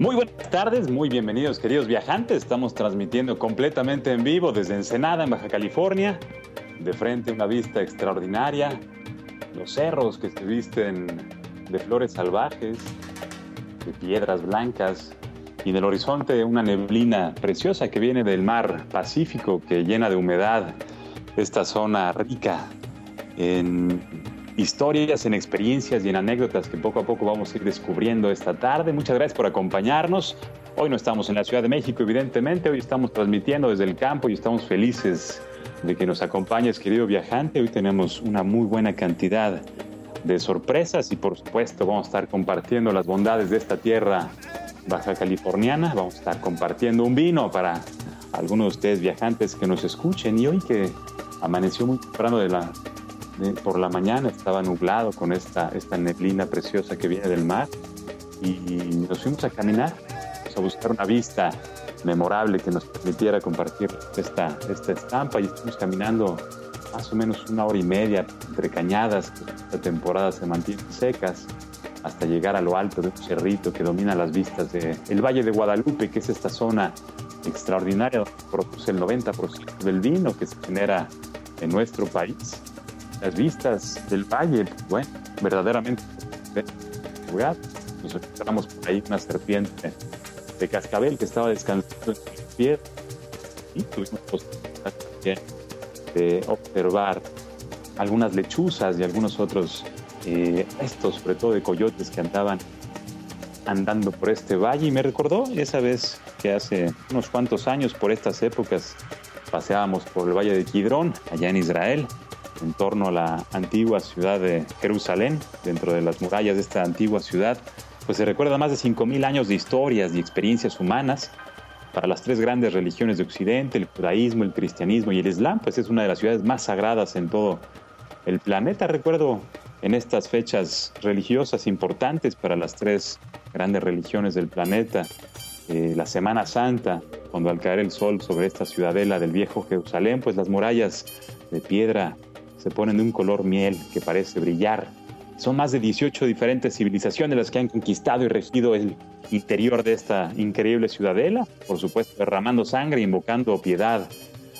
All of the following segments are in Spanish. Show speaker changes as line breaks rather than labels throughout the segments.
Muy buenas tardes, muy bienvenidos queridos viajantes. Estamos transmitiendo completamente en vivo desde Ensenada, en Baja California. De frente una vista extraordinaria. Los cerros que se visten de flores salvajes, de piedras blancas. Y en el horizonte una neblina preciosa que viene del mar Pacífico que llena de humedad esta zona rica en historias, en experiencias y en anécdotas que poco a poco vamos a ir descubriendo esta tarde. Muchas gracias por acompañarnos. Hoy no estamos en la Ciudad de México, evidentemente, hoy estamos transmitiendo desde el campo y estamos felices de que nos acompañes, querido viajante. Hoy tenemos una muy buena cantidad de sorpresas y por supuesto vamos a estar compartiendo las bondades de esta tierra baja californiana. Vamos a estar compartiendo un vino para algunos de ustedes viajantes que nos escuchen y hoy que amaneció muy temprano de la por la mañana estaba nublado con esta, esta neblina preciosa que viene del mar y nos fuimos a caminar, a buscar una vista memorable que nos permitiera compartir esta, esta estampa y estuvimos caminando más o menos una hora y media entre cañadas, que esta temporada se mantienen secas, hasta llegar a lo alto de un cerrito que domina las vistas del el Valle de Guadalupe, que es esta zona extraordinaria donde produce el 90% del vino que se genera en nuestro país las vistas del valle, bueno, verdaderamente nos encontramos por ahí una serpiente de cascabel que estaba descansando en su pie y tuvimos posibilidad de observar algunas lechuzas y algunos otros eh, restos, sobre todo de coyotes que andaban andando por este valle. Y me recordó esa vez que hace unos cuantos años por estas épocas paseábamos por el valle de Kidrón, allá en Israel, en torno a la antigua ciudad de Jerusalén, dentro de las murallas de esta antigua ciudad, pues se recuerda más de 5.000 años de historias y experiencias humanas para las tres grandes religiones de Occidente, el judaísmo, el cristianismo y el islam, pues es una de las ciudades más sagradas en todo el planeta. Recuerdo en estas fechas religiosas importantes para las tres grandes religiones del planeta, eh, la Semana Santa, cuando al caer el sol sobre esta ciudadela del viejo Jerusalén, pues las murallas de piedra se ponen de un color miel que parece brillar. Son más de 18 diferentes civilizaciones las que han conquistado y regido el interior de esta increíble ciudadela, por supuesto derramando sangre, invocando piedad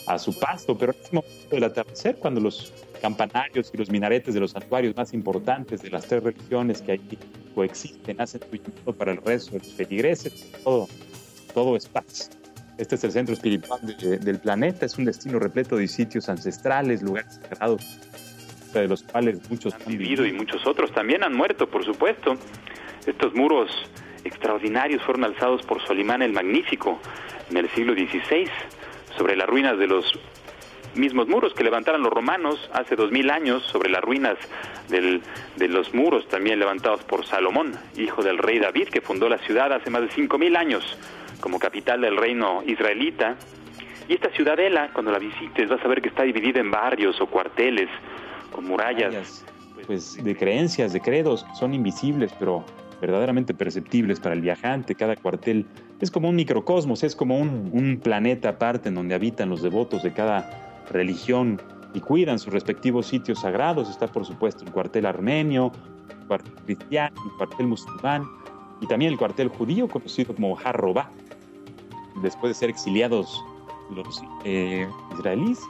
a su paso, pero en el momento del atardecer, cuando los campanarios y los minaretes de los santuarios más importantes de las tres religiones que ahí coexisten hacen su para el resto de los feligreses, todo, todo es paz. Este es el centro espiritual del planeta, es un destino repleto de sitios ancestrales, lugares sagrados, de los cuales muchos han vivido y muchos otros también han muerto, por supuesto. Estos muros extraordinarios fueron alzados por Solimán el Magnífico en el siglo XVI sobre las ruinas de los mismos muros que levantaron los romanos hace dos mil años sobre las ruinas de los muros también levantados por Salomón, hijo del rey David, que fundó la ciudad hace más de cinco mil años como capital del reino israelita. Y esta ciudadela, cuando la visites, vas a ver que está dividida en barrios o cuarteles con murallas. Pues de creencias, de credos, son invisibles, pero verdaderamente perceptibles para el viajante. Cada cuartel es como un microcosmos, es como un, un planeta aparte en donde habitan los devotos de cada religión y cuidan sus respectivos sitios sagrados. Está, por supuesto, el cuartel armenio, el cuartel cristiano, el cuartel musulmán y también el cuartel judío conocido como Harrobá después de ser exiliados los eh, israelíes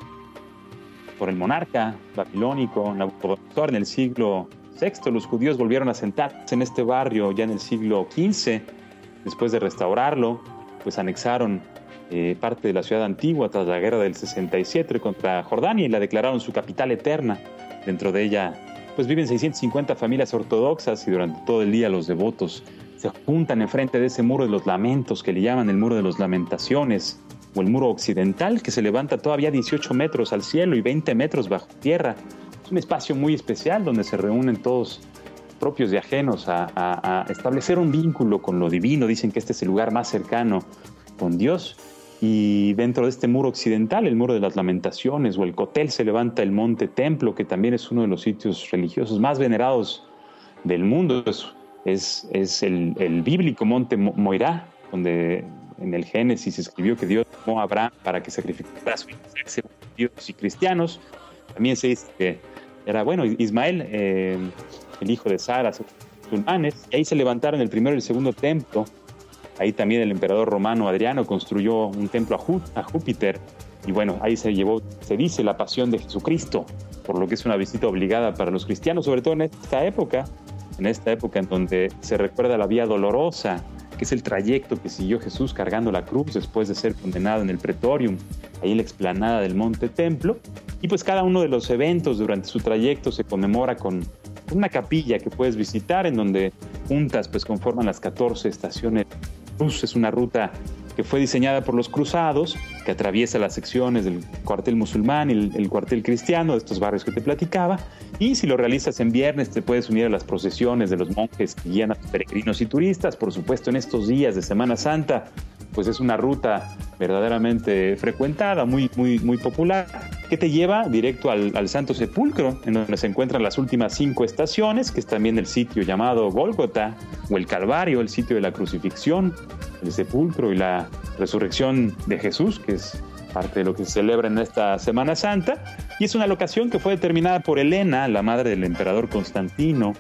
por el monarca babilónico Nabucodonosor en el siglo VI, los judíos volvieron a sentarse en este barrio ya en el siglo XV. Después de restaurarlo, pues anexaron eh, parte de la ciudad antigua tras la guerra del 67 contra Jordania y la declararon su capital eterna. Dentro de ella, pues viven 650 familias ortodoxas y durante todo el día los devotos se juntan enfrente de ese muro de los lamentos que le llaman el muro de las lamentaciones o el muro occidental que se levanta todavía 18 metros al cielo y 20 metros bajo tierra. Es un espacio muy especial donde se reúnen todos propios y ajenos a, establecer un vínculo con lo divino. Dicen que este es el lugar más cercano con Dios. Y dentro de este muro occidental, el muro de las lamentaciones o el cotel, se levanta el monte Templo, que también es uno de los sitios religiosos más venerados del mundo. Es, es, el, el, bíblico monte Moirá, donde en el Génesis escribió que Dios tomó a Abraham para que sacrificara a su hijo y cristianos. También se dice que era, bueno, Ismael, eh, el hijo de Sara, musulmanes, y ahí se levantaron el primero y el segundo templo. Ahí también el emperador romano Adriano construyó un templo a, Júpiter. Y bueno, ahí se llevó, se dice, la pasión de Jesucristo, por lo que es una visita obligada para los cristianos, sobre todo en esta época, en esta época en donde se recuerda la vía dolorosa que es el trayecto que siguió Jesús cargando la cruz después de ser condenado en el pretorium, ahí en la explanada del Monte Templo. Y pues cada uno de los eventos durante su trayecto se conmemora con una capilla que puedes visitar en donde juntas pues conforman las 14 estaciones. Es una ruta que fue diseñada por los cruzados, que atraviesa las secciones del cuartel musulmán y el, cuartel cristiano de estos barrios que te platicaba. Y si lo realizas en viernes, te puedes unir a las procesiones de los monjes que guían a peregrinos y turistas. Por supuesto, en estos días de Semana Santa, pues es una ruta verdaderamente frecuentada, muy, muy, muy popular, que te lleva directo al, al, Santo Sepulcro, en donde se encuentran las últimas cinco estaciones, que es también el sitio llamado Gólgota, o el Calvario, el sitio de la crucifixión, el sepulcro y la resurrección de Jesús, que es parte de lo que se celebra en esta Semana Santa, y es una locación que fue determinada por Helena, la madre del emperador Constantino,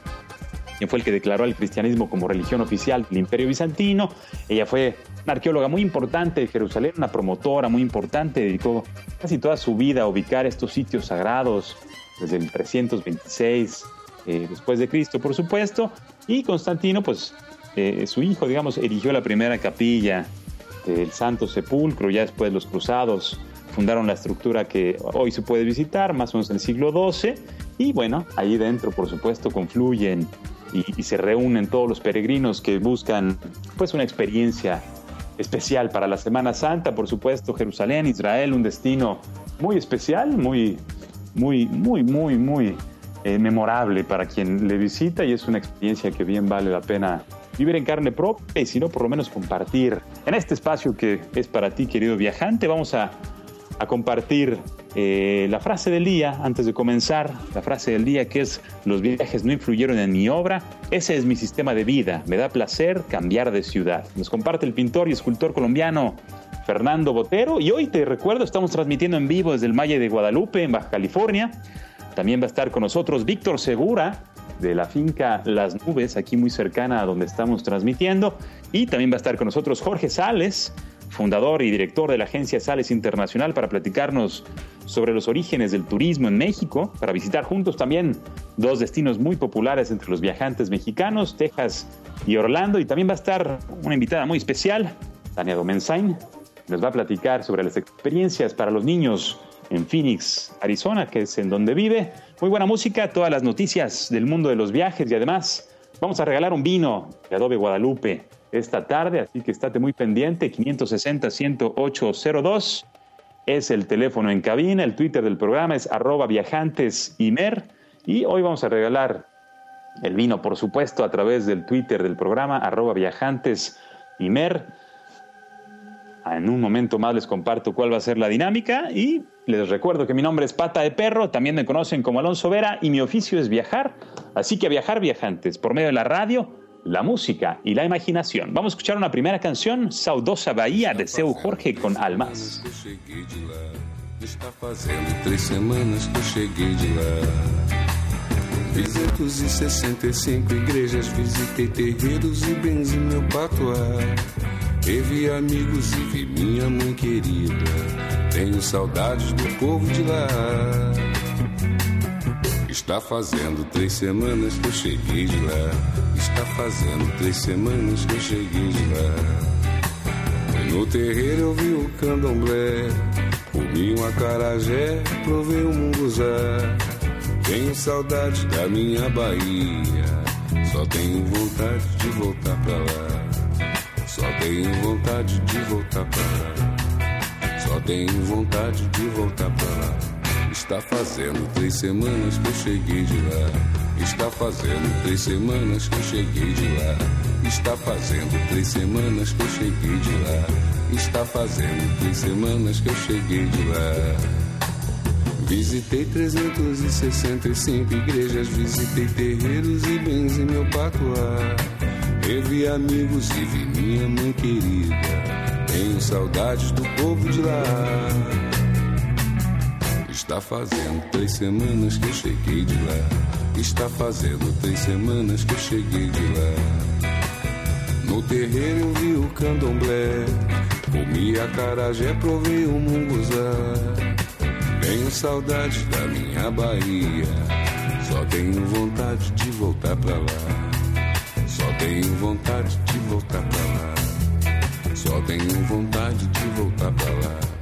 quien fue el que declaró al cristianismo como religión oficial del Imperio Bizantino. Ella fue una arqueóloga muy importante de Jerusalén, una promotora muy importante, dedicó casi toda su vida a ubicar estos sitios sagrados desde el 326 eh, después de Cristo, por supuesto, y Constantino, pues eh, su hijo, digamos, erigió la primera capilla del Santo Sepulcro, ya después los cruzados fundaron la estructura que hoy se puede visitar, más o menos en el siglo XII, y bueno, ahí dentro, por supuesto, confluyen y, se reúnen todos los peregrinos que buscan pues una experiencia especial para la Semana Santa, por supuesto, Jerusalén, Israel, un destino muy especial, muy, muy, muy, muy, muy eh, memorable para quien le visita y es una experiencia que bien vale la pena vivir en carne propia y si no, por lo menos compartir. En este espacio que es para ti, querido viajante, vamos a, a compartir eh, la frase del día, antes de comenzar, la frase del día que es, los viajes no influyeron en mi obra, ese es mi sistema de vida, me da placer cambiar de ciudad. Nos comparte el pintor y escultor colombiano Fernando Botero y hoy te recuerdo, estamos transmitiendo en vivo desde el Valle de Guadalupe, en Baja California. También va a estar con nosotros Víctor Segura, de la finca Las Nubes, aquí muy cercana a donde estamos transmitiendo. Y también va a estar con nosotros Jorge Sales, fundador y director de la agencia Sales Internacional, para platicarnos sobre los orígenes del turismo en México, para visitar juntos también dos destinos muy populares entre los viajantes mexicanos, Texas y Orlando. Y también va a estar una invitada muy especial, Tania Domensain, nos va a platicar sobre las experiencias para los niños en Phoenix, Arizona, que es en donde vive. Muy buena música, todas las noticias del mundo de los viajes y además vamos a regalar un vino de Adobe Guadalupe esta tarde, así que estate muy pendiente, 560-10802 es el teléfono en cabina, el Twitter del programa es arroba viajantesimer y hoy vamos a regalar el vino, por supuesto, a través del Twitter del programa arroba viajantesimer. En un momento más les comparto cuál va a ser la dinámica y les recuerdo que mi nombre es Pata de Perro, también me conocen como Alonso Vera y mi oficio es viajar, así que viajar viajantes por medio de la radio la música y la imaginación. Vamos a escuchar una primera canción, Saudosa Bahía, de Seu Jorge con Almas.
Está fazendo três semanas que eu cheguei de lá. Fiz 265 igrejas, visitei terreiros e benzi meu patuá. Revi amigos e vi minha mãe querida. Tenho saudades do povo de lá. Está fazendo três semanas que eu cheguei de lá. Está fazendo três semanas que eu cheguei de lá. No terreiro eu vi o candomblé. Comi um acarajé, provei um munguzá. Tenho saudade da minha Bahia. Só tenho vontade de voltar pra lá. Só tenho vontade de voltar pra lá. Só tenho vontade de voltar pra lá. Está fazendo três semanas que eu cheguei de lá. Está fazendo três semanas que eu cheguei de lá. Está fazendo três semanas que eu cheguei de lá. Está fazendo três semanas que eu cheguei de lá. Visitei 365 igrejas, visitei terreiros e bens em meu patuá. Revi amigos e vi minha mãe querida. Tenho saudades do povo de lá. Está fazendo três semanas que eu cheguei de lá. Está fazendo três semanas que eu cheguei de lá. No terreiro eu vi o candomblé. Comi a carajé, provei o munguzá. Tenho saudade da minha Bahia. Só tenho vontade de voltar pra lá. Só tenho vontade de voltar pra lá. Só tenho vontade de voltar pra lá.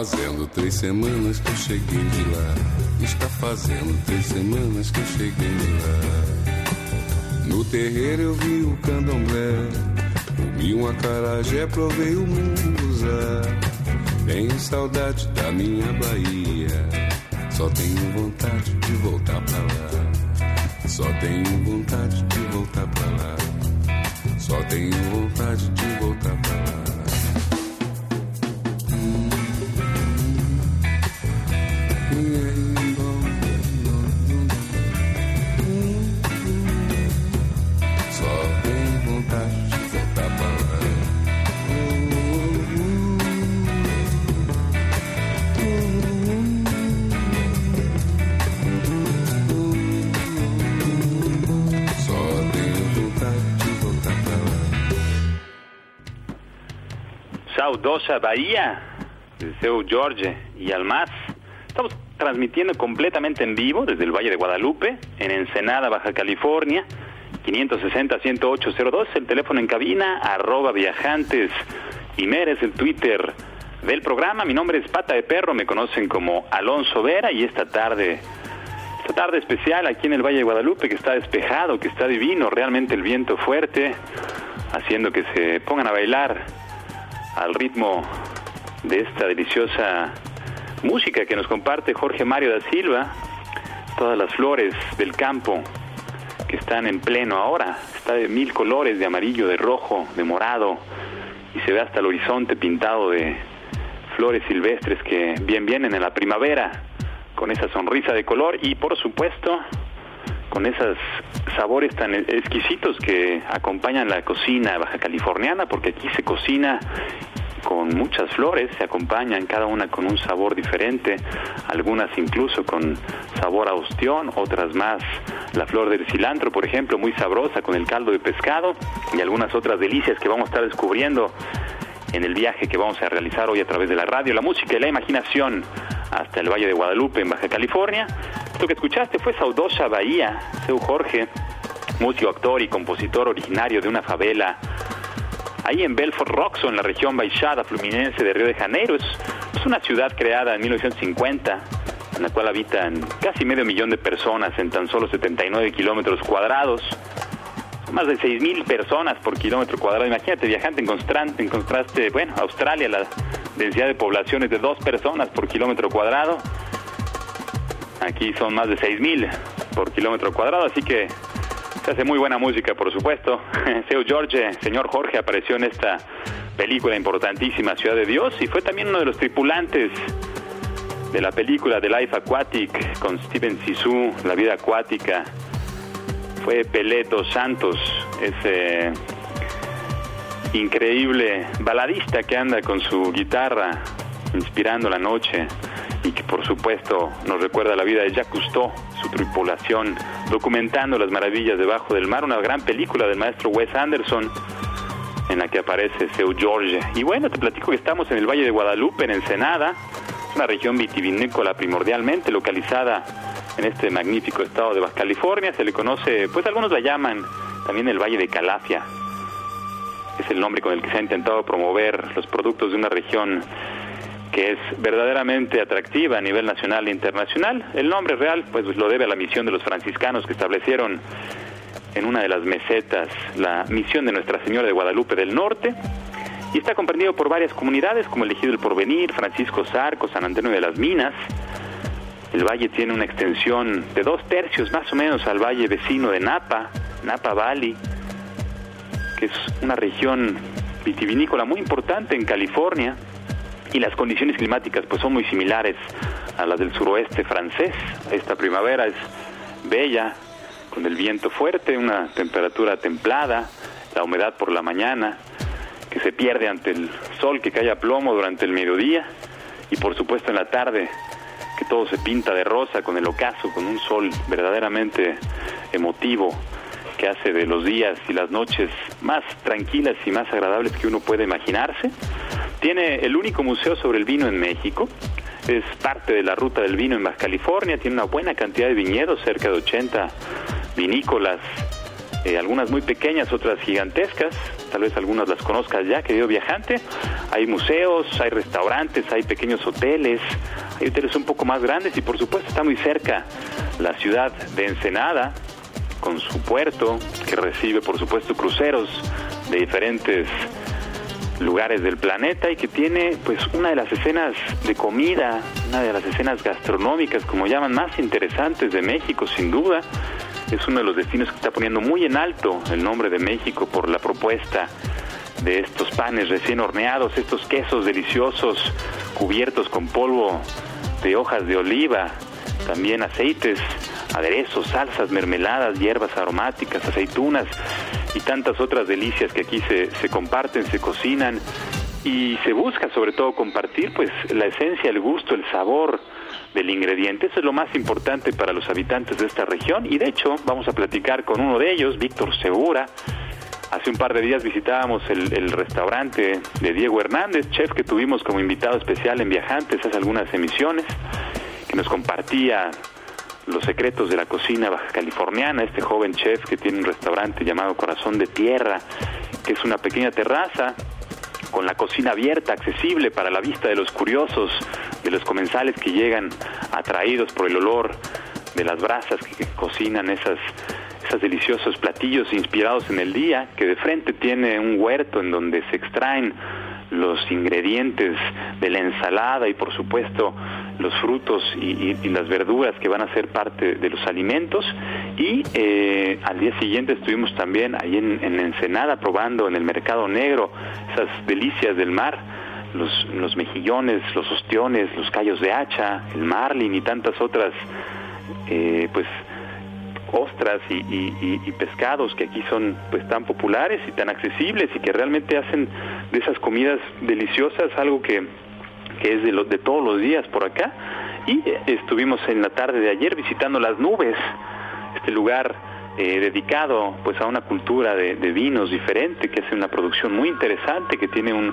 Fazendo três semanas que eu cheguei de lá. Está fazendo três semanas que eu cheguei de lá. No terreiro eu vi o candomblé. Comi um acarajé, provei o munguzá. Tenho saudade da minha Bahia. Só tenho vontade de voltar pra lá. Só tenho vontade de voltar pra lá. Só tenho vontade de voltar pra lá.
Saudosa Bahía, Seu Jorge y Almaz. Estamos transmitiendo completamente en vivo desde el Valle de Guadalupe, en Ensenada, Baja California, 560-10802, el teléfono en cabina, arroba viajantes y Meres, el Twitter del programa. Mi nombre es Pata de Perro, me conocen como Alonso Vera y esta tarde, esta tarde especial aquí en el Valle de Guadalupe, que está despejado, que está divino, realmente el viento fuerte, haciendo que se pongan a bailar al ritmo de esta deliciosa música que nos comparte Jorge Mario da Silva, todas las flores del campo que están en pleno ahora, está de mil colores, de amarillo, de rojo, de morado, y se ve hasta el horizonte pintado de flores silvestres que bien vienen en la primavera, con esa sonrisa de color y por supuesto con esos sabores tan exquisitos que acompañan la cocina baja californiana, porque aquí se cocina con muchas flores, se acompañan cada una con un sabor diferente, algunas incluso con sabor a ostión, otras más la flor del cilantro, por ejemplo, muy sabrosa con el caldo de pescado y algunas otras delicias que vamos a estar descubriendo en el viaje que vamos a realizar hoy a través de la radio, la música y la imaginación hasta el Valle de Guadalupe en Baja California. Lo que escuchaste fue Saudosa Bahía, Seu Jorge, músico, actor y compositor originario de una favela ahí en Belfort Roxo, en la región Baixada Fluminense de Río de Janeiro. Es, una ciudad creada en 1950, en la cual habitan casi medio millón de personas en tan solo 79 kilómetros cuadrados. Más de 6.000 personas por kilómetro cuadrado. Imagínate, viajante en, en contraste, bueno, Australia, la densidad de población es de dos personas por kilómetro cuadrado. Aquí son más de 6.000 por kilómetro cuadrado, así que se hace muy buena música, por supuesto. Seu George, señor Jorge, apareció en esta película importantísima, Ciudad de Dios, y fue también uno de los tripulantes de la película The Life Aquatic con Steven Sisu, La vida acuática. Fue Peleto Santos, ese increíble baladista que anda con su guitarra inspirando la noche y que por supuesto nos recuerda la vida de Jacques Cousteau, su tripulación, documentando las maravillas debajo del mar, una gran película del maestro Wes Anderson en la que aparece Seu George. Y bueno, te platico que estamos en el Valle de Guadalupe, en Ensenada, una región vitivinícola primordialmente localizada en este magnífico estado de Baja California. Se le conoce, pues algunos la llaman también el Valle de Calafia. Es el nombre con el que se ha intentado promover los productos de una región que es verdaderamente atractiva a nivel nacional e internacional. El nombre real pues lo debe a la misión de los franciscanos que establecieron en una de las mesetas la misión de Nuestra Señora de Guadalupe del Norte y está comprendido por varias comunidades como el Ejido del Porvenir, Francisco Zarco, San Antonio de las Minas. El valle tiene una extensión de dos tercios más o menos al valle vecino de Napa, Napa Valley, que es una región vitivinícola muy importante en California y las condiciones climáticas pues son muy similares a las del suroeste francés. Esta primavera es bella, con el viento fuerte, una temperatura templada, la humedad por la mañana, que se pierde ante el sol que cae a plomo durante el mediodía y por supuesto en la tarde que todo se pinta de rosa con el ocaso, con un sol verdaderamente emotivo que hace de los días y las noches más tranquilas y más agradables que uno puede imaginarse. Tiene el único museo sobre el vino en México, es parte de la ruta del vino en Baja California, tiene una buena cantidad de viñedos, cerca de 80 vinícolas, eh, algunas muy pequeñas, otras gigantescas, tal vez algunas las conozcas ya, querido viajante. Hay museos, hay restaurantes, hay pequeños hoteles, hay hoteles un poco más grandes y por supuesto está muy cerca la ciudad de Ensenada, con su puerto, que recibe por supuesto cruceros de diferentes lugares del planeta y que tiene pues una de las escenas de comida, una de las escenas gastronómicas como llaman más interesantes de México sin duda. Es uno de los destinos que está poniendo muy en alto el nombre de México por la propuesta de estos panes recién horneados, estos quesos deliciosos cubiertos con polvo de hojas de oliva, también aceites, aderezos, salsas, mermeladas, hierbas aromáticas, aceitunas y tantas otras delicias que aquí se, se comparten, se cocinan y se busca sobre todo compartir pues la esencia, el gusto, el sabor del ingrediente. Eso es lo más importante para los habitantes de esta región y de hecho vamos a platicar con uno de ellos, Víctor Segura. Hace un par de días visitábamos el, el, restaurante de Diego Hernández, chef que tuvimos como invitado especial en Viajantes hace algunas emisiones, que nos compartía los secretos de la cocina baja californiana, este joven chef que tiene un restaurante llamado Corazón de Tierra, que es una pequeña terraza con la cocina abierta, accesible para la vista de los curiosos, de los comensales que llegan atraídos por el olor de las brasas que, cocinan esas, esos deliciosos platillos inspirados en el día, que de frente tiene un huerto en donde se extraen los ingredientes de la ensalada y por supuesto los frutos y, y, las verduras que van a ser parte de los alimentos. Y eh, al día siguiente estuvimos también ahí en, en, Ensenada probando en el mercado negro esas delicias del mar los, los mejillones, los ostiones, los callos de hacha, el marlin y tantas otras eh, pues ostras y, y, y, pescados que aquí son pues tan populares y tan accesibles y que realmente hacen de esas comidas deliciosas algo que, que es de, todos los días por acá y estuvimos en la tarde de ayer visitando las nubes este lugar eh, dedicado pues a una cultura de, vinos diferente que hace una producción muy interesante que tiene un,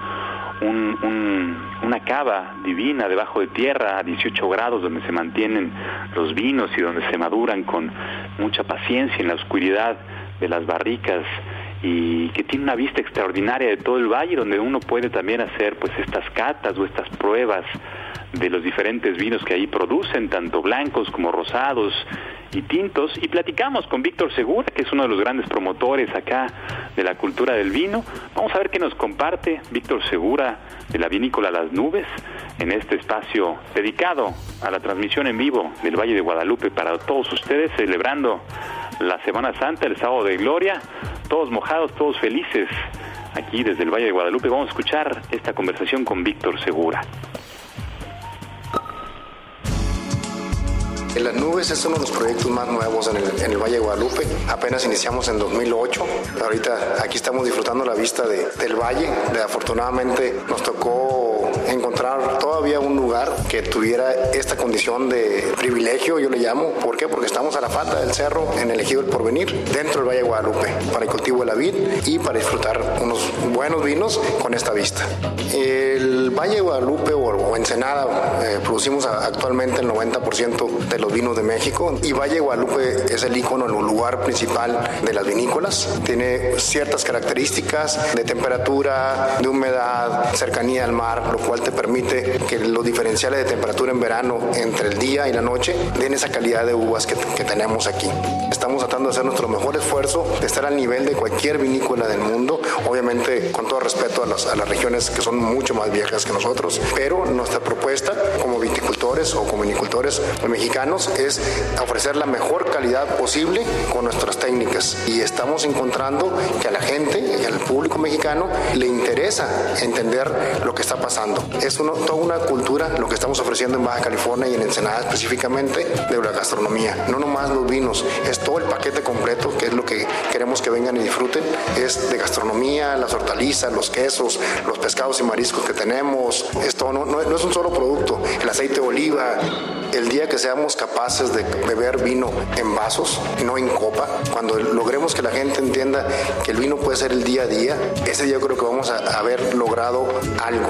un, un, una cava divina debajo de tierra a 18 grados donde se mantienen los vinos y donde se maduran con mucha paciencia en la oscuridad de las barricas y que tiene una vista extraordinaria de todo el valle donde uno puede también hacer pues estas catas o estas pruebas de los diferentes vinos que ahí producen, tanto blancos como rosados y tintos, y platicamos con Víctor Segura, que es uno de los grandes promotores acá de la cultura del vino. Vamos a ver qué nos comparte Víctor Segura de la vinícola Las Nubes en este espacio dedicado a la transmisión en vivo del Valle de Guadalupe para todos ustedes, celebrando la Semana Santa, el sábado de Gloria, todos mojados, todos felices aquí desde el Valle de Guadalupe. Vamos a escuchar esta conversación con Víctor Segura.
Las nubes es uno de los proyectos más nuevos en el, en el, Valle de Guadalupe. Apenas iniciamos en 2008. Ahorita aquí estamos disfrutando la vista de, del valle. Afortunadamente nos tocó encontrar todavía un lugar que tuviera esta condición de privilegio, yo le llamo. ¿Por qué? Porque estamos a la falta del cerro en el ejido del porvenir, dentro del Valle de Guadalupe, para el cultivo de la vid y para disfrutar unos buenos vinos con esta vista. El Valle de Guadalupe o Ensenada eh, producimos actualmente el 90% de los los vinos de México y Valle Guadalupe es el icono, el lugar principal de las vinícolas. Tiene ciertas características de temperatura, de humedad, cercanía al mar, lo cual te permite que los diferenciales de temperatura en verano entre el día y la noche den esa calidad de uvas que, que tenemos aquí. Estamos tratando de hacer nuestro mejor esfuerzo de estar al nivel de cualquier vinícola del mundo, obviamente con todo respeto a las, a las regiones que son mucho más viejas que nosotros, pero nuestra propuesta como viticultores o como vinicultores mexicanos es ofrecer la mejor calidad posible con nuestras técnicas. Y estamos encontrando que a la gente y al público mexicano le interesa entender lo que está pasando. Es uno, toda una cultura lo que estamos ofreciendo en Baja California y en Ensenada específicamente de la gastronomía, no nomás los vinos, es todo el paquete completo que es lo que queremos que vengan y disfruten, es de gastronomía, las hortalizas, los quesos, los pescados y mariscos que tenemos, esto no, no, no es un solo producto, el aceite de oliva, el día que seamos capaces de beber vino en vasos, no en copa, cuando logremos que la gente entienda que el vino puede ser el día a día, ese día creo que vamos a haber logrado algo.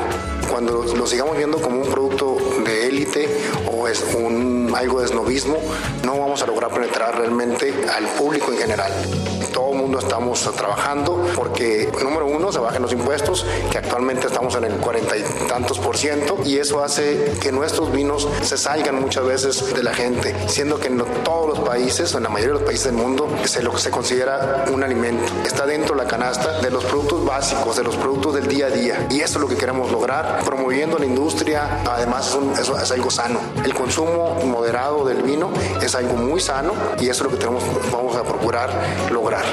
Cuando lo sigamos viendo como un producto de élite o es un, algo de snobismo, no vamos a lograr penetrar realmente al público en general mundo estamos trabajando porque, número uno, se bajen los impuestos, que actualmente estamos en el cuarenta y tantos por ciento, y eso hace que nuestros vinos se salgan muchas veces de la gente, siendo que en todos los países, en la mayoría de los países del mundo, es lo que se considera un alimento. Está dentro de la canasta de los productos básicos, de los productos del día a día, y eso es lo que queremos lograr, promoviendo la industria, además es, un, es, es algo sano. El consumo moderado del vino es algo muy sano, y eso es lo que tenemos, vamos a procurar lograr.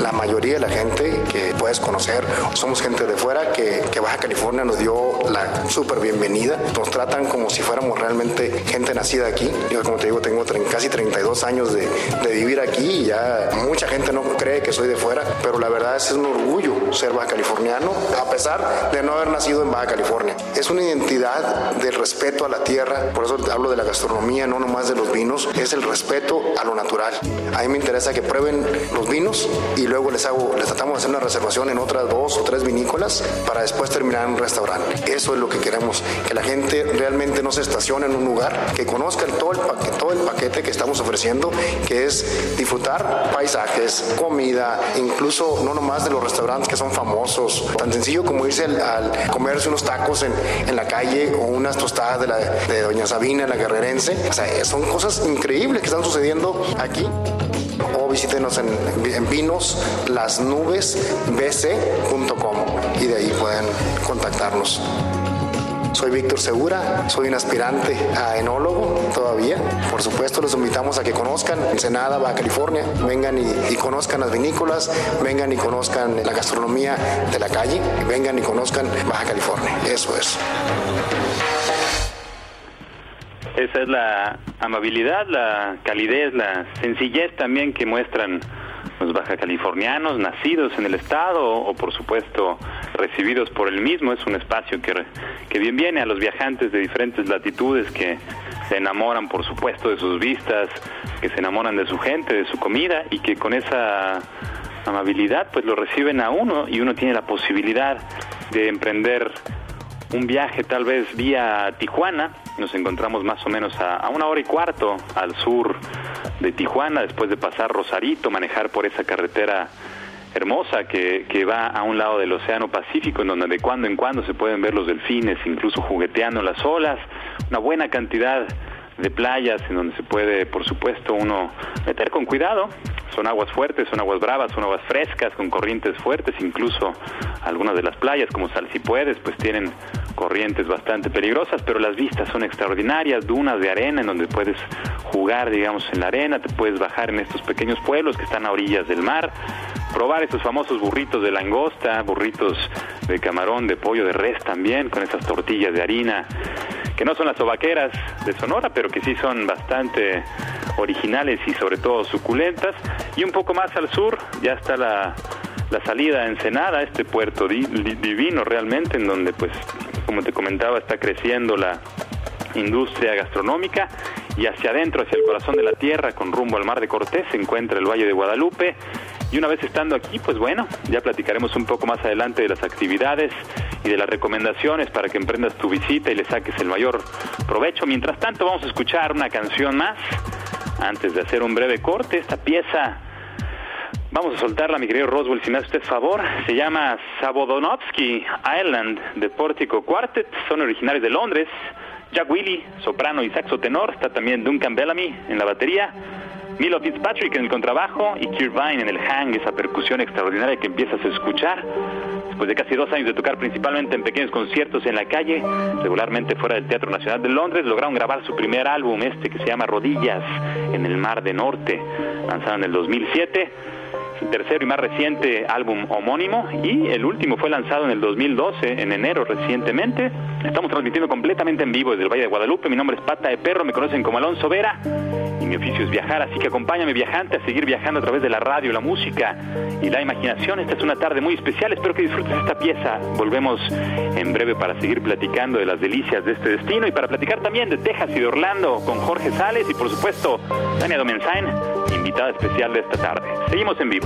La mayoría de la gente que puedes conocer somos gente de fuera que, que Baja California nos dio la súper bienvenida. Nos tratan como si fuéramos realmente gente nacida aquí. Yo, como te digo, tengo casi 32 años de, de, vivir aquí y ya mucha gente no cree que soy de fuera, pero la verdad es un orgullo ser baja californiano, a pesar de no haber nacido en Baja California. Es una identidad del respeto a la tierra, por eso hablo de la gastronomía, no nomás de los vinos, es el respeto a lo natural. A mí me interesa que prueben los vinos y luego les hago, les tratamos de hacer una reservación en otras dos o tres vinícolas para después terminar en un restaurante. Eso es lo que queremos, que la gente realmente no se estacione en un lugar, que conozcan todo el paquete, todo el paquete que estamos ofreciendo, que es disfrutar paisajes, comida, incluso no nomás de los restaurantes que son famosos, tan sencillo como irse al, al comerse unos tacos en, en, la calle o unas tostadas de, la, de Doña Sabina, la guerrerense. O sea, son cosas increíbles que están sucediendo aquí visítenos en, en vinoslasnubesbc.com y de ahí pueden contactarnos. Soy Víctor Segura, soy un aspirante a enólogo todavía. Por supuesto, los invitamos a que conozcan Ensenada, Baja California, vengan y, conozcan las vinícolas, vengan y conozcan la gastronomía de la calle, vengan y conozcan Baja California. Eso es.
Esa es la amabilidad, la calidez, la sencillez también que muestran los baja californianos nacidos en el estado o, por supuesto recibidos por el mismo. Es un espacio que, que bien viene a los viajantes de diferentes latitudes que se enamoran por supuesto de sus vistas, que se enamoran de su gente, de su comida y que con esa amabilidad pues lo reciben a uno y uno tiene la posibilidad de emprender un viaje tal vez vía Tijuana, nos encontramos más o menos a, una hora y cuarto al sur de Tijuana, después de pasar Rosarito, manejar por esa carretera hermosa que, que va a un lado del Océano Pacífico, en donde de cuando en cuando se pueden ver los delfines, incluso jugueteando las olas, una buena cantidad de playas en donde se puede, por supuesto, uno meter con cuidado. Son aguas fuertes, son aguas bravas, son aguas frescas, con corrientes fuertes, incluso algunas de las playas, como Salsipuedes, pues tienen corrientes bastante peligrosas, pero las vistas son extraordinarias, dunas de arena en donde puedes jugar, digamos, en la arena, te puedes bajar en estos pequeños pueblos que están a orillas del mar, probar esos famosos burritos de langosta, burritos de camarón, de pollo, de res también, con esas tortillas de harina, que no son las sobaqueras de Sonora, pero que sí son bastante originales y sobre todo suculentas. Y un poco más al sur ya está la, la salida a Ensenada, este puerto di, di, divino realmente, en donde pues, como te comentaba, está creciendo la industria gastronómica y hacia adentro, hacia el corazón de la tierra, con rumbo al mar de Cortés, se encuentra el Valle de Guadalupe, Y una vez estando aquí, pues bueno, ya platicaremos un poco más adelante de las actividades y de las recomendaciones para que emprendas tu visita y le saques el mayor provecho. Mientras tanto, vamos a escuchar una canción más antes de hacer un breve corte. Esta pieza, vamos a soltarla, mi querido Roswell, si me hace usted favor. Se llama Sabodonovsky Island de Portico Quartet. Son originarios de Londres. Jack Willy, soprano y saxo tenor. Está también Duncan Bellamy en la batería. Milo Fitzpatrick en el contrabajo y Kirvine en el hang, esa percusión extraordinaria que empiezas a escuchar. Después de casi dos años de tocar principalmente en pequeños conciertos en la calle, regularmente fuera del Teatro Nacional de Londres, lograron grabar su primer álbum, este que se llama Rodillas, en el Mar de Norte, lanzado en el 2007 tercero y más reciente álbum homónimo y el último fue lanzado en el 2012, en enero recientemente. Estamos transmitiendo completamente en vivo desde el Valle de Guadalupe. Mi nombre es Pata de Perro, me conocen como Alonso Vera y mi oficio es viajar, así que acompáñame viajante a seguir viajando a través de la radio, la música y la imaginación. Esta es una tarde muy especial, espero que disfrutes esta pieza. Volvemos en breve para seguir platicando de las delicias de este destino y para platicar también de Texas y de Orlando con Jorge Sales y por supuesto Tania Domenzain, invitada especial de esta tarde. Seguimos en vivo.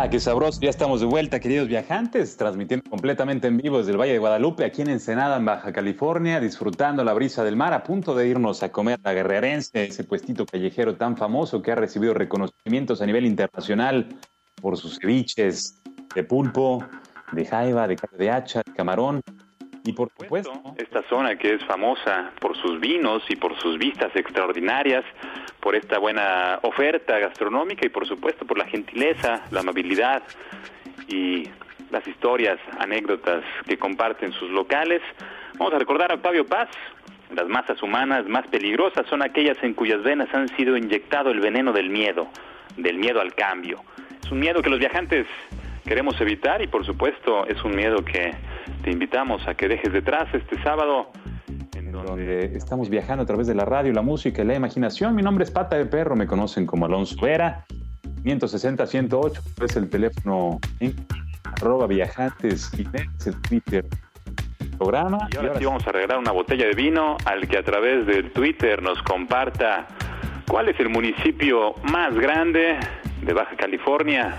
Ah, qué sabroso. Ya estamos de vuelta, queridos viajantes, transmitiendo completamente en vivo desde el Valle de Guadalupe, aquí en Ensenada, en Baja California, disfrutando la brisa del mar, a punto de irnos a comer a Guerrerense, ese puestito callejero tan famoso que ha recibido reconocimientos a nivel internacional por sus ceviches de pulpo, de jaiba, de carne de hacha, de camarón. Y por supuesto,
esta zona que es famosa por sus vinos y por sus vistas extraordinarias, por esta buena oferta gastronómica y por supuesto por la gentileza, la amabilidad y las historias, anécdotas que comparten sus locales. Vamos a recordar a Octavio Paz. Las masas humanas más peligrosas son aquellas en cuyas venas han sido inyectado el veneno del miedo, del miedo al cambio. Es un miedo que los viajantes queremos evitar y por supuesto es un miedo que te invitamos a que dejes detrás este sábado
en donde estamos viajando a través de la radio, la música y la imaginación. Mi nombre es Pata de Perro, me conocen como Alonso Vera. 160-108 es el teléfono en arroba viajantes y el Twitter programa.
Y ahora, sí vamos a regalar una botella de vino al que a través del Twitter nos comparta cuál es el municipio más grande de Baja California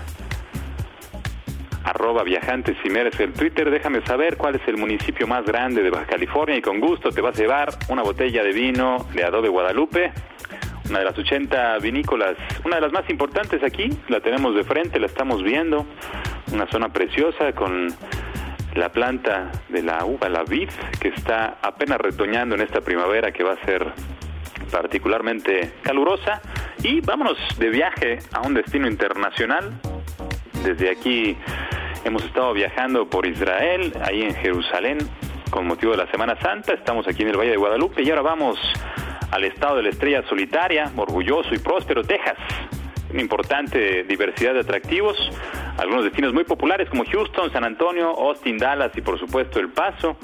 arroba viajantes si el Twitter, déjame saber cuál es el municipio más grande de Baja California y con gusto te vas a llevar una botella de vino de Adobe Guadalupe, una de las 80 vinícolas, una de las más importantes aquí, la tenemos de frente, la estamos viendo, una zona preciosa con la planta de la uva, la vid, que está apenas retoñando en esta primavera que va a ser particularmente calurosa. Y vámonos de viaje a un destino internacional. Desde aquí hemos estado viajando por Israel, ahí en Jerusalén, con motivo de la Semana Santa. Estamos aquí en el Valle de Guadalupe y ahora vamos al estado de la estrella solitaria, orgulloso y próspero, Texas. Una importante diversidad de atractivos, algunos destinos muy populares como Houston, San Antonio, Austin, Dallas y por supuesto El Paso.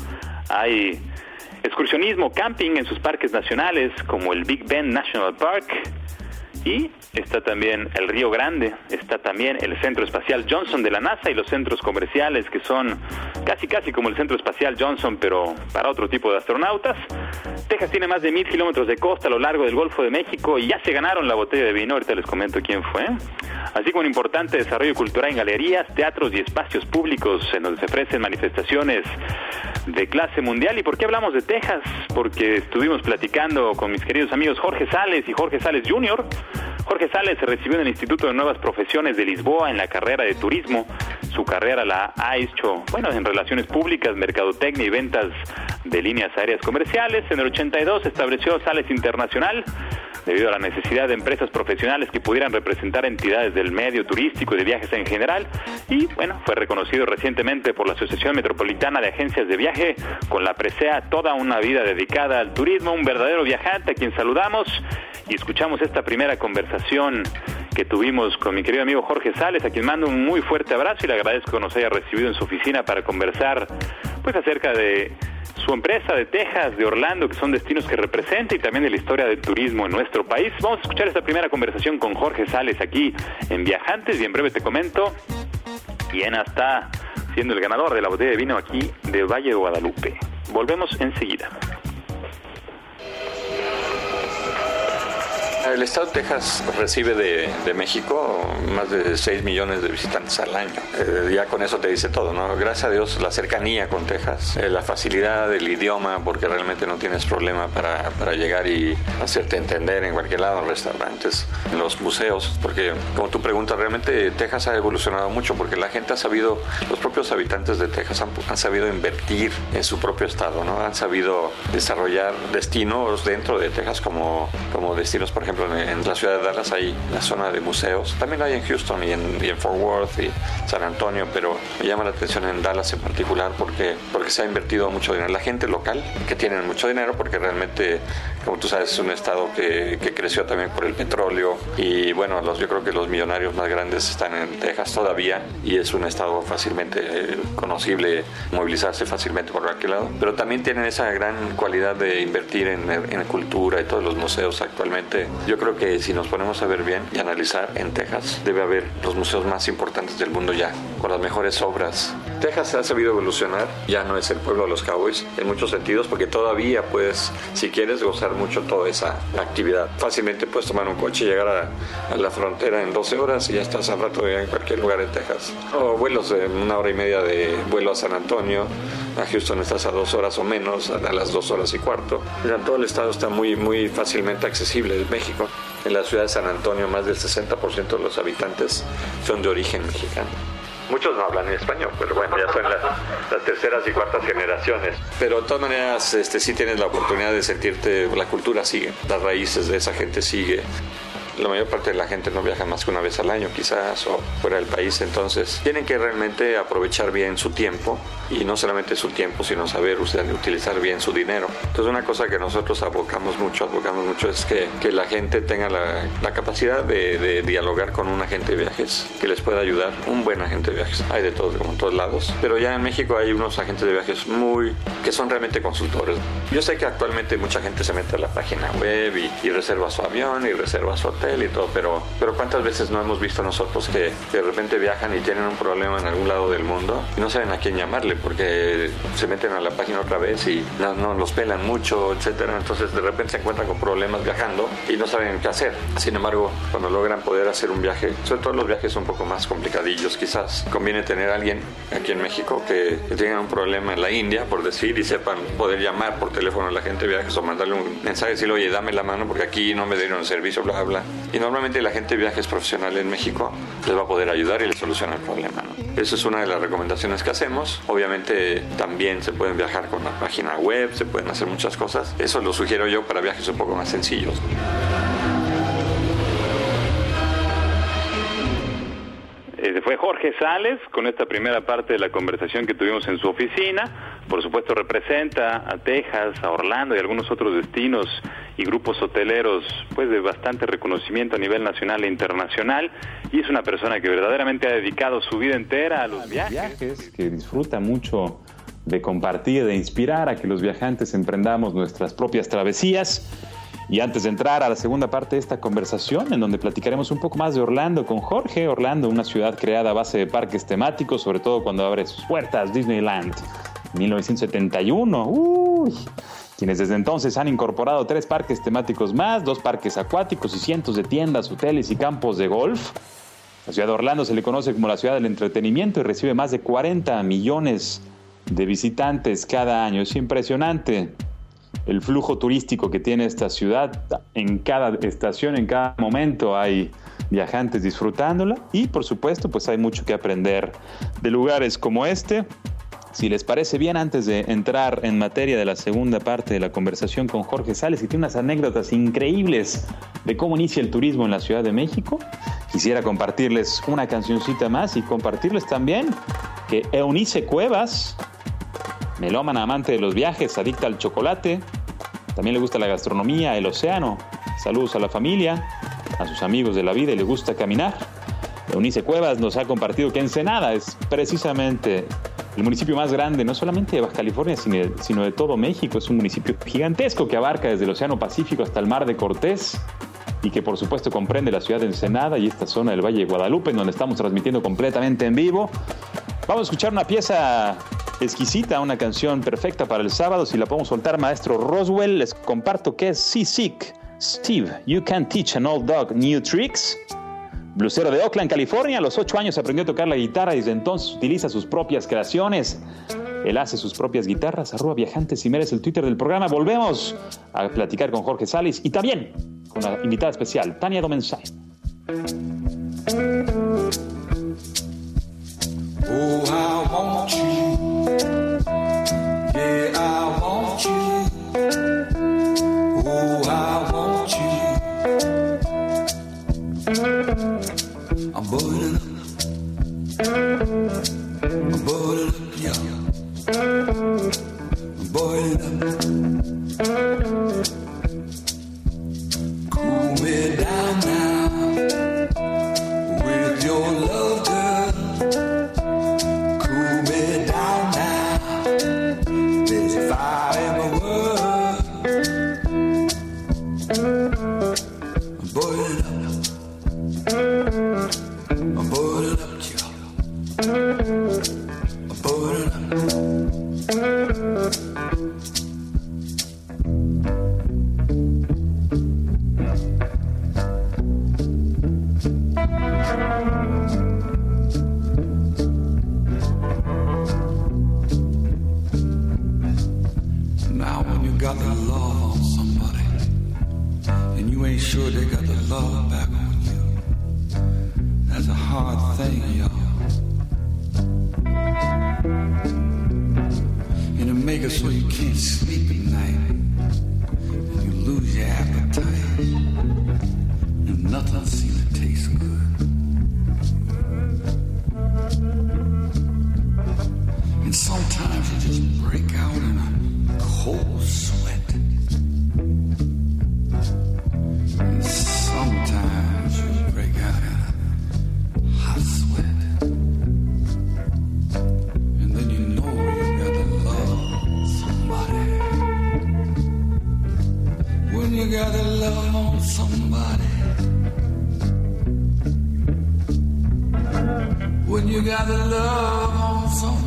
Hay excursionismo, camping en sus parques nacionales como el Big Bend National Park y está también el Río Grande, está también el Centro Espacial Johnson de la NASA y los centros comerciales que son casi casi como el Centro Espacial Johnson pero para otro tipo de astronautas. Texas tiene más de mil kilómetros de costa a lo largo del Golfo de México y ya se ganaron la botella de vino, ahorita les comento quién fue. Así como un importante desarrollo cultural en galerías, teatros y espacios públicos en donde se ofrecen manifestaciones de clase mundial. ¿Y por qué hablamos de Texas? Porque estuvimos platicando con mis queridos amigos Jorge Sales y Jorge Sales Jr., Jorge Sales se recibió en el Instituto de Nuevas Profesiones de Lisboa en la carrera de turismo. Su carrera la ha hecho, bueno, en relaciones públicas, mercadotecnia y ventas de líneas aéreas comerciales. En el 82 estableció Sales Internacional debido a la necesidad de empresas profesionales que pudieran representar entidades del medio turístico y de viajes en general. Y bueno, fue reconocido recientemente por la Asociación Metropolitana de Agencias de Viaje con la presea toda una vida dedicada al turismo, un verdadero viajante a quien saludamos y escuchamos esta primera conversación que tuvimos con mi querido amigo Jorge Sales, a quien mando un muy fuerte abrazo y le agradezco que nos haya recibido en su oficina para conversar pues acerca de su empresa de Texas, de Orlando, que son destinos que representa y también de la historia del turismo en nuestro país. Vamos a escuchar esta primera conversación con Jorge Sales aquí en Viajantes y en breve te comento quién está siendo el ganador de la botella de vino aquí de Valle de Guadalupe. Volvemos enseguida.
El estado de Texas recibe de, México más de 6 millones de visitantes al año. Eh, ya con eso te dice todo, ¿no? Gracias a Dios la cercanía con Texas, eh, la facilidad del idioma, porque realmente no tienes problema para, para, llegar y hacerte entender en cualquier lado, en restaurantes, en los museos, porque como tú preguntas, realmente Texas ha evolucionado mucho porque la gente ha sabido, los propios habitantes de Texas han, han sabido invertir en su propio estado, ¿no? Han sabido desarrollar destinos dentro de Texas como, como destinos, por ejemplo, en la ciudad de Dallas hay la zona de museos, también hay en Houston y en, Fort Worth y San Antonio, pero me llama la atención en Dallas en particular porque, porque se ha invertido mucho dinero. La gente local, que tiene mucho dinero porque realmente como tú sabes, es un estado que, que creció también por el petróleo y bueno, los, yo creo que los millonarios más grandes están en Texas todavía y es un estado fácilmente eh, conocible, movilizarse fácilmente por aquel lado, pero también tienen esa gran cualidad de invertir en, en cultura y todos los museos actualmente. Yo creo que si nos ponemos a ver bien y analizar en Texas, debe haber los museos más importantes del mundo ya, con las mejores obras. Texas ha sabido evolucionar, ya no es el pueblo de los cowboys en muchos sentidos, porque todavía puedes, si quieres, gozar mucho toda esa actividad. Fácilmente puedes tomar un coche y llegar a, a la frontera en 12 horas y ya estás al rato en cualquier lugar en Texas. O vuelos de una hora y media de vuelo a San Antonio, a Houston estás a dos horas o menos, a las dos horas y cuarto. Ya todo el estado está muy, muy fácilmente accesible de México. En la ciudad de San Antonio, más del 60% de los habitantes son de origen mexicano. Muchos no hablan español, pero bueno, ya son las, las, terceras y cuartas generaciones. Pero de todas maneras, este, sí tienes la oportunidad de sentirte, la cultura sigue, las raíces de esa gente sigue la mayor parte de la gente no viaja más que una vez al año quizás o fuera del país, entonces tienen que realmente aprovechar bien su tiempo y no solamente su tiempo, sino saber utilizar bien su dinero. Entonces una cosa que nosotros abocamos mucho, abocamos mucho es que, que la gente tenga la, la capacidad de, de, dialogar con un agente de viajes que les pueda ayudar, un buen agente de viajes. Hay de todos, como en todos lados, pero ya en México hay unos agentes de viajes muy, que son realmente consultores. Yo sé que actualmente mucha gente se mete a la página web y, y reserva su avión y reserva su hotel y todo, pero, pero ¿cuántas veces no hemos visto nosotros que, de repente viajan y tienen un problema en algún lado del mundo y no saben a quién llamarle porque se meten a la página otra vez y no, no los pelan mucho, etcétera, entonces de repente se encuentran con problemas viajando y no saben qué hacer. Sin embargo, cuando logran poder hacer un viaje, sobre todo los viajes un poco más complicadillos quizás, conviene tener a alguien aquí en México que, que tenga un problema en la India, por decir, y sepan poder llamar por teléfono a la gente de viajes o mandarle un mensaje y decirle, oye, dame la mano porque aquí no me dieron servicio, bla, bla. Y normalmente la gente de viajes profesional en México les va a poder ayudar y les soluciona el problema. ¿no? Eso es una de las recomendaciones que hacemos. Obviamente también se pueden viajar con la página web, se pueden hacer muchas cosas. Eso lo sugiero yo para viajes un poco más sencillos.
Eh, fue Jorge Sales con esta primera parte de la conversación que tuvimos en su oficina. Por supuesto representa a Texas, a Orlando y algunos otros destinos y grupos hoteleros pues de bastante reconocimiento a nivel nacional e internacional y es una persona que verdaderamente ha dedicado su vida entera a los viajes,
viajes que disfruta mucho de compartir, de inspirar a que los viajantes emprendamos nuestras propias travesías. Y antes de entrar a la segunda parte de esta conversación, en donde platicaremos un poco más de Orlando con Jorge, Orlando, una ciudad creada a base de parques temáticos, sobre todo cuando abre sus puertas Disneyland, 1971. Uy, quienes desde entonces han incorporado tres parques temáticos más, dos parques acuáticos y cientos de tiendas, hoteles y campos de golf. La ciudad de Orlando se le conoce como la ciudad del entretenimiento y recibe más de 40 millones de visitantes cada año. Es impresionante el flujo turístico que tiene esta ciudad. En cada estación, en cada momento hay viajantes disfrutándola y por supuesto pues hay mucho que aprender de lugares como este. Si les parece bien, antes de entrar en materia de la segunda parte de la conversación con Jorge Sales, que tiene unas anécdotas increíbles de cómo inicia el turismo en la Ciudad de México, quisiera compartirles una cancioncita más y compartirles también que Eunice Cuevas, melómana amante de los viajes, adicta al chocolate, también le gusta la gastronomía, el océano, saludos a la familia, a sus amigos de la vida y le gusta caminar. Eunice Cuevas nos ha compartido que Ensenada es precisamente el municipio más grande, no solamente de Baja California, sino de todo México. Es un municipio gigantesco que abarca desde el Océano Pacífico hasta el Mar de Cortés y que por supuesto comprende la ciudad de Ensenada y esta zona del Valle de Guadalupe, donde estamos transmitiendo completamente en vivo. Vamos a escuchar una pieza exquisita, una canción perfecta para el sábado. Si la podemos soltar, maestro Roswell, les comparto que es Seasick. Steve, you can teach an old dog new tricks. Blusero de Oakland, California, a los 8 años aprendió a tocar la guitarra y desde entonces utiliza sus propias creaciones. Él hace sus propias guitarras, arroba viajantes y merece el Twitter del programa. Volvemos a platicar con Jorge Salis y también con una invitada especial, Tania Domensain.
Oh, I want you. got a love on
someone.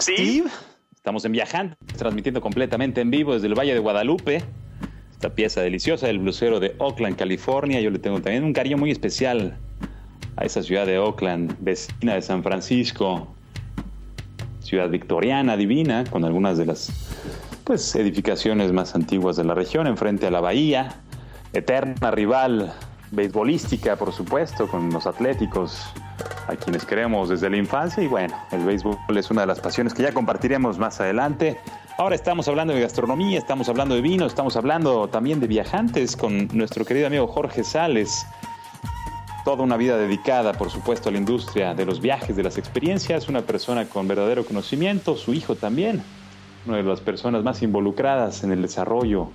Steve. Estamos en Viajante, transmitiendo completamente en vivo desde el Valle de Guadalupe. Esta pieza deliciosa del blusero de Oakland, California. Yo le tengo también un cariño muy especial a esa ciudad de Oakland, vecina de San Francisco. Ciudad victoriana, divina, con algunas de las pues, edificaciones más antiguas de la región, enfrente a la bahía. Eterna rival beisbolística, por supuesto, con los atléticos a quienes queremos desde la infancia y bueno, el béisbol es una de las pasiones que ya compartiremos más adelante. Ahora estamos hablando de gastronomía, estamos hablando de vino, estamos hablando también de viajantes con nuestro querido amigo Jorge Sales. Toda una vida dedicada, por supuesto, a la industria de los viajes, de las experiencias, una persona con verdadero conocimiento, su hijo también, una de las personas más involucradas en el desarrollo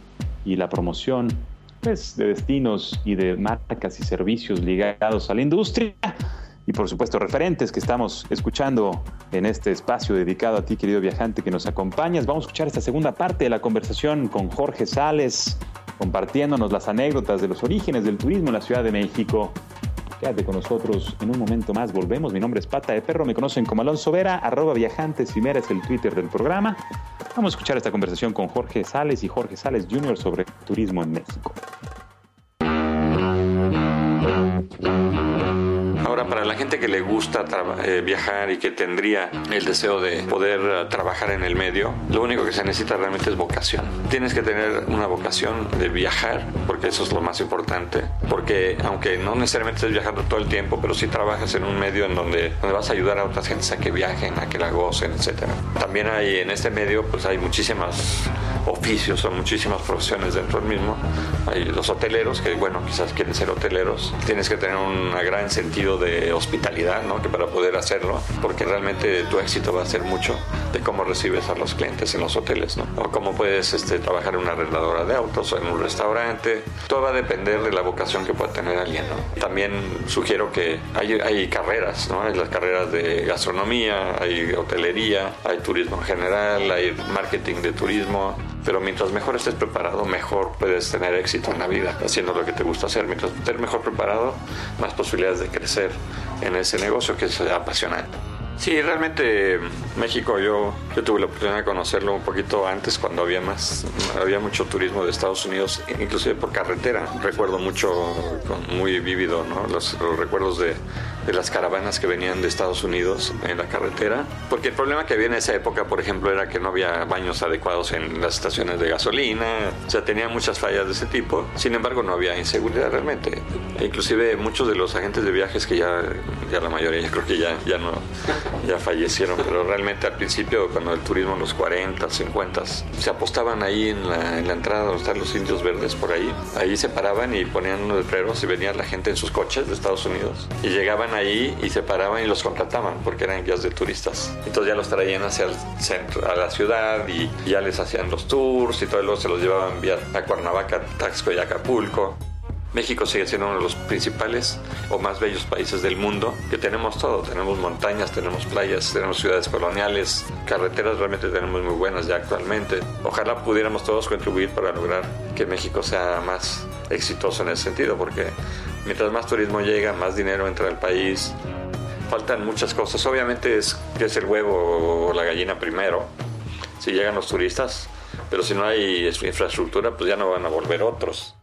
y la promoción pues, de destinos y de marcas y servicios ligados a la industria y por supuesto referentes que estamos escuchando en este espacio dedicado a ti, querido viajante, que nos acompañas. Vamos a escuchar esta segunda parte de la conversación con Jorge Sales, compartiéndonos las anécdotas de los orígenes del turismo en la Ciudad de México. Quédate con nosotros en un momento más, volvemos. Mi nombre es Pata de Perro, me conocen como Alonso Vera, arroba viajantes y Mera es el Twitter del programa. Vamos a escuchar esta conversación con Jorge Sales y Jorge Sales Jr. sobre turismo en México.
Para la gente que le gusta eh, viajar y que tendría el deseo de poder eh, trabajar en el medio, lo único que se necesita realmente es vocación. Tienes que tener una vocación de viajar, porque eso es lo más importante. Porque aunque no necesariamente estés viajando todo el tiempo, pero sí trabajas en un medio en donde, donde vas a ayudar a otras gentes a que viajen, a que la gocen, etcétera. También hay en este medio, pues hay muchísimas oficios, son muchísimas profesiones dentro del mismo. Hay los hoteleros, que bueno, quizás quieren ser hoteleros. Tienes que tener un gran sentido de mentalidad, ¿no? Que para poder hacerlo, porque realmente tu éxito va a ser mucho de cómo recibes a los clientes en los hoteles, ¿no? O cómo puedes este, trabajar en una arregladora de autos o en un restaurante. Todo va a depender de la vocación que pueda tener alguien. También sugiero que hay, hay carreras, ¿no? Hay las carreras de gastronomía, hay hotelería, hay turismo en general, hay marketing de turismo, pero mientras mejor estés preparado, mejor puedes tener éxito en la vida haciendo lo que te gusta hacer. Mientras estés mejor preparado, más posibilidades de crecer en ese negocio que es apasionante. Sí, realmente México yo, yo tuve la oportunidad de conocerlo un poquito antes cuando había más, había mucho turismo de Estados Unidos, inclusive por carretera. Recuerdo mucho, muy vívido, ¿no? los, recuerdos de, de las caravanas que venían de Estados Unidos en la carretera. Porque el problema que había en esa época, por ejemplo, era que no había baños adecuados en las estaciones de gasolina, o sea, tenía muchas fallas de ese tipo. Sin embargo, no había inseguridad realmente. E inclusive muchos de los agentes de viajes que ya, ya la mayoría, yo creo que ya, ya no, ya fallecieron, pero realmente al principio, cuando el turismo en los 40, 50, se apostaban ahí en la, en la entrada donde están los indios verdes por ahí. Ahí se paraban y ponían unos letreros y venía la gente en sus coches de Estados Unidos. Y llegaban ahí y se paraban y los contrataban porque eran guías de turistas. Entonces ya los traían hacia el centro, a la ciudad y ya les hacían los tours y todo, y luego se los llevaban vía a Cuernavaca, Taxco y Acapulco. México sigue siendo uno de los principales o más bellos países del mundo, que tenemos todo, tenemos montañas, tenemos playas, tenemos ciudades coloniales, carreteras realmente tenemos muy buenas ya actualmente. Ojalá pudiéramos todos contribuir para lograr que México sea más exitoso en ese sentido, porque mientras más turismo llega, más dinero entra al país. Faltan muchas cosas, obviamente es que es el huevo o la gallina primero, si llegan los turistas, pero si no hay infraestructura, pues ya no van a volver otros.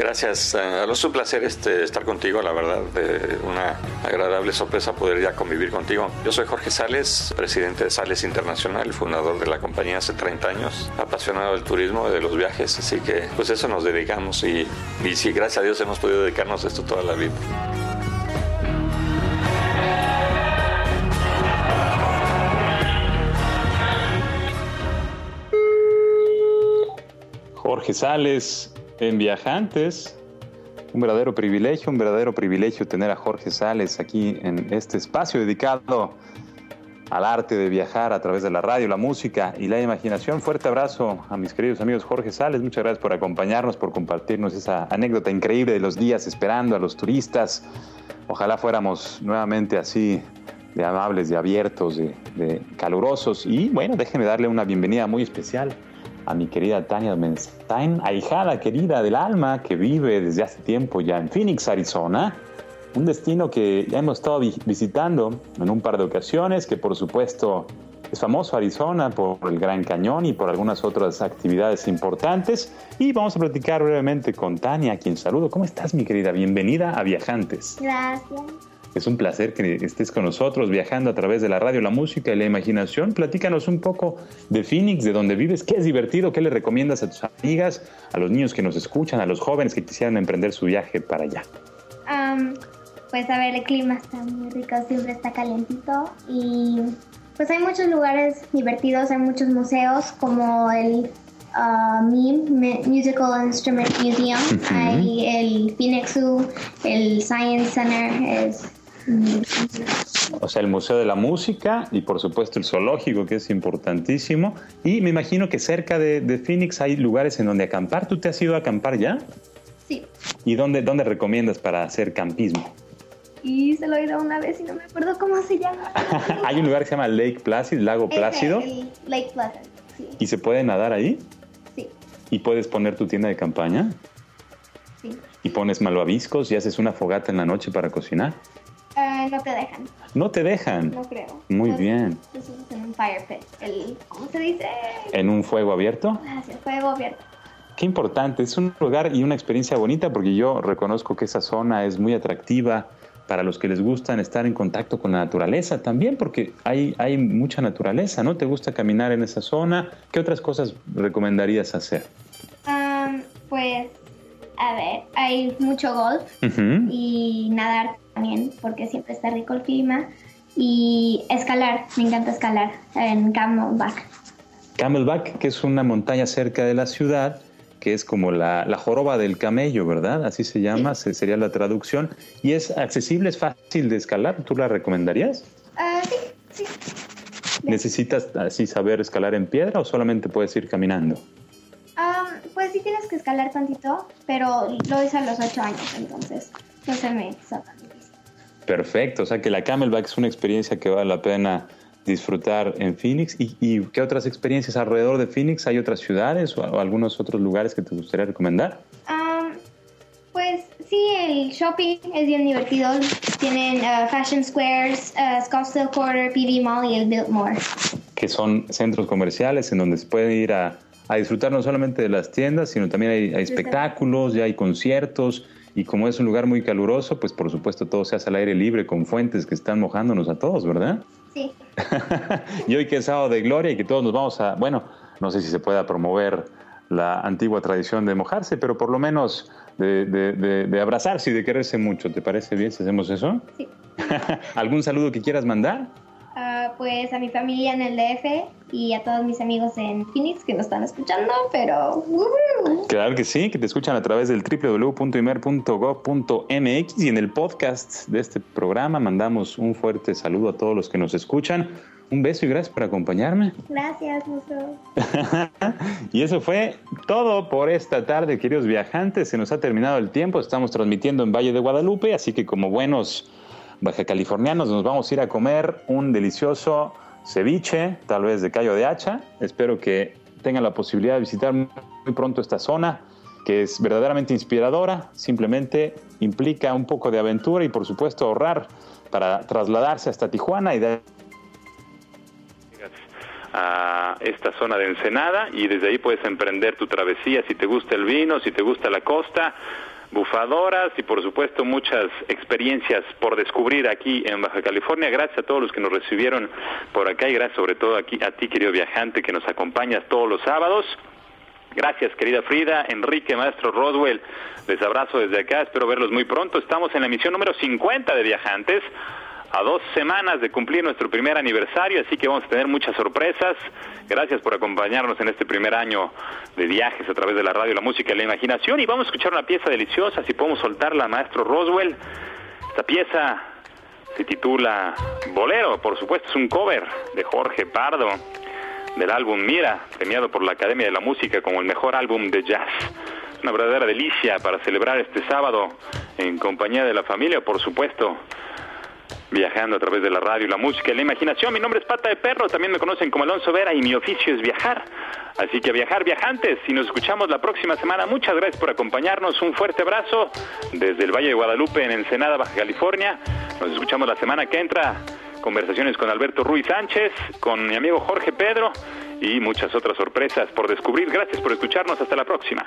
Gracias, eh, es un placer este, estar contigo, la verdad, una agradable sorpresa poder ya convivir contigo. Yo soy Jorge Sales, presidente de Sales Internacional, fundador de la compañía hace 30 años, apasionado del turismo y de los viajes, así que pues eso nos dedicamos y, y sí, gracias a Dios hemos podido dedicarnos a esto toda la vida.
Jorge Sales en Viajantes. Un verdadero privilegio, un verdadero privilegio tener a Jorge Sales aquí en este espacio dedicado al arte de viajar a través de la radio, la música y la imaginación. Fuerte abrazo a mis queridos amigos Jorge Sales. Muchas gracias por acompañarnos, por compartirnos esa anécdota increíble de los días esperando a los turistas. Ojalá fuéramos nuevamente así de amables, de abiertos, de, calurosos. Y bueno, déjenme darle una bienvenida muy especial a mi querida Tania Menstein, ahijada querida del alma que vive desde hace tiempo ya en Phoenix, Arizona. Un destino que ya hemos estado vi- visitando en un par de ocasiones, que por supuesto es famoso Arizona por el Gran Cañón y por algunas otras actividades importantes. Y vamos a platicar brevemente con Tania, a quien saludo. ¿Cómo estás, mi querida? Bienvenida a Viajantes.
Gracias.
Es un placer que estés con nosotros viajando a través de la radio, la música y la imaginación. Platícanos un poco de Phoenix, de donde vives, qué es divertido, qué le recomiendas a tus amigas, a los niños que nos escuchan, a los jóvenes que quisieran emprender su viaje para allá.
Am, pues a ver, el clima está muy rico, siempre está calentito y pues hay muchos lugares divertidos, hay muchos museos como el ah, MIM, Musical Instrument Museum, hay el Phoenix Zoo, el Science Center, es
O sea, el Museo de la Música y por supuesto el zoológico, que es importantísimo. Y me imagino que cerca de, de Phoenix hay lugares en donde acampar. ¿Tú te has ido a acampar ya?
sí.
¿Y dónde, dónde recomiendas para hacer campismo?
Y se lo he oído una vez y no me acuerdo cómo se llama.
hay un lugar que se llama Lake Placid, Lago Plácido,
el Lake Placid, sí,
y se puede nadar ahí.
sí,
Y puedes poner tu tienda de campaña
sí.
y pones malvaviscos y haces una fogata en la noche para cocinar.
Ah, no te dejan,
No te dejan.
no creo.
Muy bien.
Eso es en un fire pit. El, ¿Cómo se dice?
En un fuego abierto.
Gracias, fuego abierto.
Qué importante. Es un lugar y una experiencia bonita porque yo reconozco que esa zona es muy atractiva para los que les gustan estar en contacto con la naturaleza también porque hay, hay mucha naturaleza, ¿no? ¿Te gusta caminar en esa zona? ¿Qué otras cosas recomendarías hacer?
Am, pues, a ver, hay mucho golf y nadar también, porque siempre está rico el clima. Y escalar, me encanta escalar en Camelback.
Camelback, que es una montaña cerca de la ciudad que es como la, la joroba del camello, ¿verdad? Así se llama, se- sería la traducción. Y es accesible, es fácil de escalar. ¿Tú la recomendarías?
Ah, sí, sí.
¿Necesitas así saber escalar en piedra o solamente puedes ir caminando?
Am, pues sí tienes que escalar tantito, pero lo hice a los 8 años, entonces no se me hizo.
Perfecto, o sea que la Camelback es una experiencia que vale la pena disfrutar en Phoenix. ¿Y, y qué otras experiencias alrededor de Phoenix? ¿Hay otras ciudades o, o algunos otros lugares que te gustaría recomendar?
Pues sí, el shopping es bien divertido. Tienen ah, Fashion Squares, ah, Scottsdale Quarter, PV Mall y el Biltmore.
Que son centros comerciales en donde se puede ir a, a disfrutar no solamente de las tiendas, sino también hay, hay espectáculos, ya hay conciertos. Y como es un lugar muy caluroso, pues por supuesto todo se hace al aire libre con fuentes que están mojándonos a todos, ¿verdad?
Sí.
y hoy que es sábado de gloria y que todos nos vamos a, bueno, no sé si se pueda promover la antigua tradición de mojarse, pero por lo menos de, de- de- de abrazarse y de quererse mucho. ¿Te parece bien si hacemos eso?
Sí.
¿Algún saludo que quieras mandar?
Pues a mi familia en el DF y a todos mis amigos en Phoenix que nos están escuchando, pero...
Claro que sí, que te escuchan a través del www.imer.gov.mx y en el podcast de este programa mandamos un fuerte saludo a todos los que nos escuchan. Un beso y gracias por acompañarme.
Gracias, Muso.
y eso fue todo por esta tarde, queridos viajantes. Se nos ha terminado el tiempo. Estamos transmitiendo en Valle de Guadalupe, así que como buenos baja californianos nos vamos a ir a comer un delicioso ceviche, tal vez de callo de hacha. Espero que tengan la posibilidad de visitar muy pronto esta zona que es verdaderamente inspiradora, simplemente implica un poco de aventura y por supuesto ahorrar para trasladarse hasta Tijuana y de
a esta zona de Ensenada y desde ahí puedes emprender tu travesía si te gusta el vino, si te gusta la costa, bufadoras y por supuesto muchas experiencias por descubrir aquí en Baja California. Gracias a todos los que nos recibieron por acá y gracias sobre todo aquí a ti querido viajante que nos acompañas todos los sábados. Gracias, querida Frida, Enrique, maestro Roswell. Les abrazo desde acá, espero verlos muy pronto. Estamos en la emisión número 50 de Viajantes, a dos semanas de cumplir nuestro primer aniversario, así que vamos a tener muchas sorpresas. Gracias por acompañarnos en este primer año de viajes a través de la radio, la música y la imaginación. Y vamos a escuchar una pieza deliciosa, si podemos soltarla, maestro Roswell. Esta pieza se titula Bolero, por supuesto, es un cover de Jorge Pardo del álbum Mira, premiado por la Academia de la Música como el mejor álbum de jazz. Una verdadera delicia para celebrar este sábado en compañía de la familia, por supuesto, viajando a través de la radio, la música y la imaginación. Mi nombre es Pata de Perro, también me conocen como Alonso Vera y mi oficio es viajar. Así que a viajar viajantes y nos escuchamos la próxima semana. Muchas gracias por acompañarnos. Un fuerte abrazo desde el Valle de Guadalupe en Ensenada, Baja California. Nos escuchamos la semana que entra. Conversaciones con Alberto Ruiz Sánchez, con mi amigo Jorge Pedro y muchas otras sorpresas por descubrir. Gracias por escucharnos. Hasta la próxima.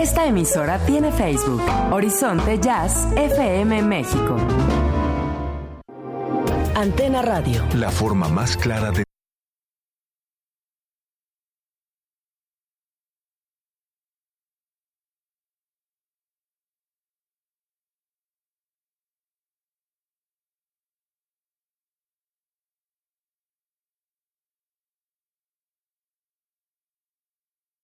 Esta emisora tiene Facebook, Horizonte Jazz FM México. Antena Radio.
La forma más clara de